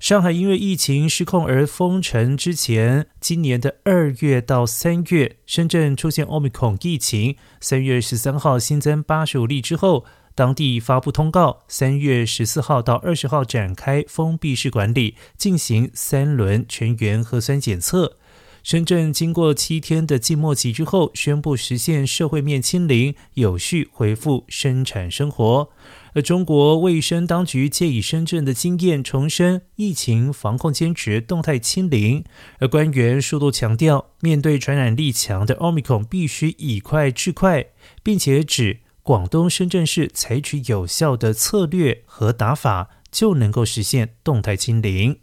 上海因为疫情失控而封城之前，今年的二月到三月，深圳出现奥密克戎疫情。三月十三号新增八十五例之后，当地发布通告，三月十四号到二十号展开封闭式管理，进行三轮全员核酸检测。深圳经过七天的静默期之后，宣布实现社会面清零，有序恢复生产生活。而中国卫生当局借以深圳的经验，重申疫情防控坚持动态清零。而官员数度强调，面对传染力强的奥密克戎，必须以快制快，并且指广东深圳市采取有效的策略和打法，就能够实现动态清零。